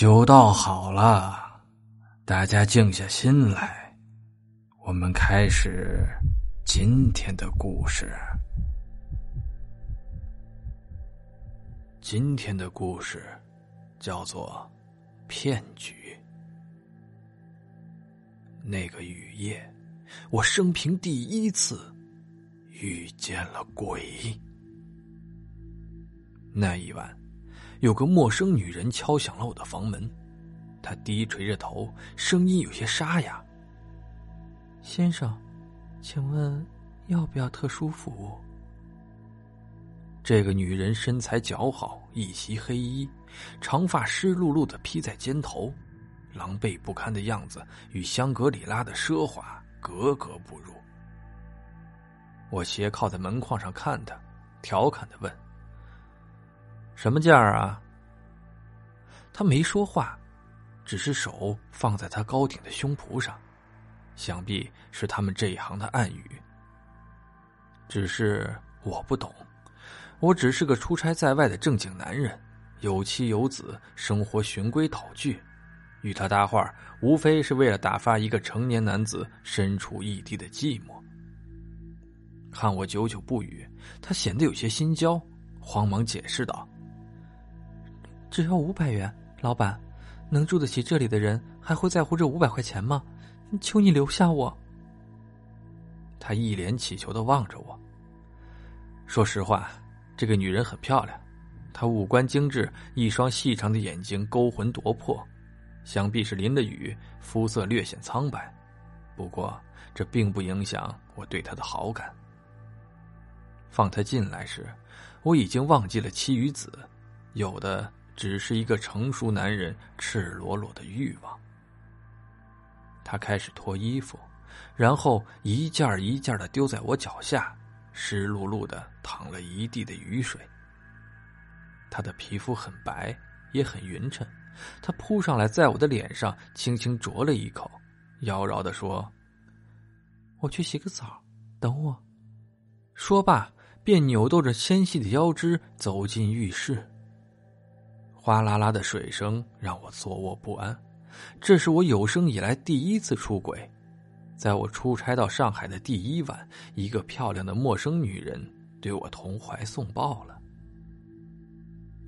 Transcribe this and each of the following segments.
酒倒好了，大家静下心来，我们开始今天的故事。今天的故事叫做《骗局》。那个雨夜，我生平第一次遇见了鬼。那一晚。有个陌生女人敲响了我的房门，她低垂着头，声音有些沙哑。先生，请问要不要特殊服务？这个女人身材姣好，一袭黑衣，长发湿漉漉的披在肩头，狼狈不堪的样子与香格里拉的奢华格格不入。我斜靠在门框上看她，调侃的问。什么价啊？他没说话，只是手放在他高挺的胸脯上，想必是他们这一行的暗语。只是我不懂，我只是个出差在外的正经男人，有妻有子，生活循规蹈矩，与他搭话无非是为了打发一个成年男子身处异地的寂寞。看我久久不语，他显得有些心焦，慌忙解释道。只要五百元，老板，能住得起这里的人还会在乎这五百块钱吗？求你留下我。他一脸乞求的望着我。说实话，这个女人很漂亮，她五官精致，一双细长的眼睛勾魂夺魄，想必是淋了雨，肤色略显苍白。不过这并不影响我对她的好感。放她进来时，我已经忘记了妻与子，有的。只是一个成熟男人赤裸裸的欲望。他开始脱衣服，然后一件一件的丢在我脚下，湿漉漉的淌了一地的雨水。他的皮肤很白，也很匀称。他扑上来，在我的脸上轻轻啄了一口，妖娆的说：“我去洗个澡，等我。”说罢，便扭动着纤细的腰肢走进浴室。哗啦啦的水声让我坐卧不安，这是我有生以来第一次出轨。在我出差到上海的第一晚，一个漂亮的陌生女人对我投怀送抱了。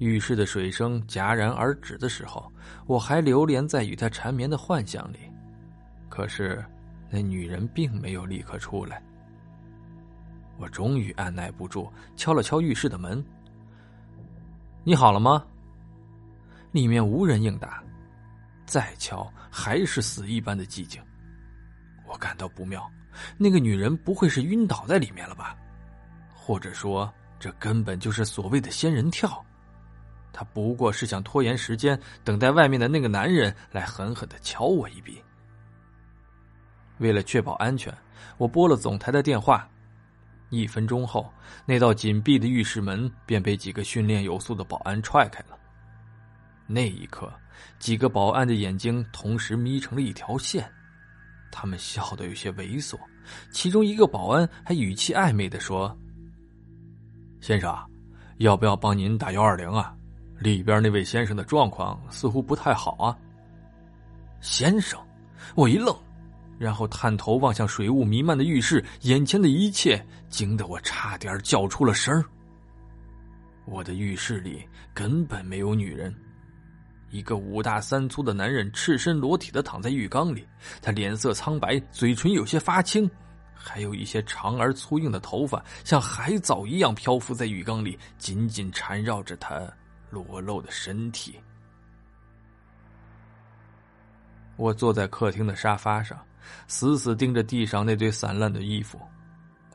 浴室的水声戛然而止的时候，我还流连在与她缠绵的幻想里。可是，那女人并没有立刻出来。我终于按耐不住，敲了敲浴室的门：“你好了吗？”里面无人应答，再敲还是死一般的寂静。我感到不妙，那个女人不会是晕倒在里面了吧？或者说，这根本就是所谓的仙人跳？她不过是想拖延时间，等待外面的那个男人来狠狠的敲我一笔。为了确保安全，我拨了总台的电话。一分钟后，那道紧闭的浴室门便被几个训练有素的保安踹开了。那一刻，几个保安的眼睛同时眯成了一条线，他们笑得有些猥琐。其中一个保安还语气暧昧的说：“先生，要不要帮您打幺二零啊？里边那位先生的状况似乎不太好啊。”先生，我一愣，然后探头望向水雾弥漫的浴室，眼前的一切惊得我差点叫出了声我的浴室里根本没有女人。一个五大三粗的男人赤身裸体的躺在浴缸里，他脸色苍白，嘴唇有些发青，还有一些长而粗硬的头发像海藻一样漂浮在浴缸里，紧紧缠绕着他裸露的身体。我坐在客厅的沙发上，死死盯着地上那堆散乱的衣服，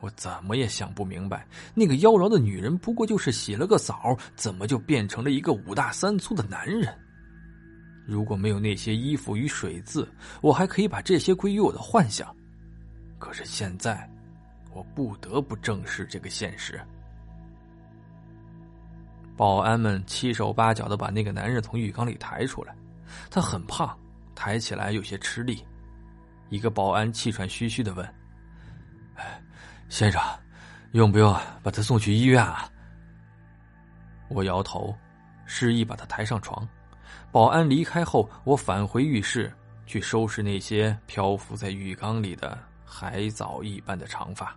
我怎么也想不明白，那个妖娆的女人不过就是洗了个澡，怎么就变成了一个五大三粗的男人？如果没有那些衣服与水渍，我还可以把这些归于我的幻想。可是现在，我不得不正视这个现实。保安们七手八脚的把那个男人从浴缸里抬出来，他很胖，抬起来有些吃力。一个保安气喘吁吁的问：“先生，用不用把他送去医院啊？”我摇头，示意把他抬上床。保安离开后，我返回浴室去收拾那些漂浮在浴缸里的海藻一般的长发。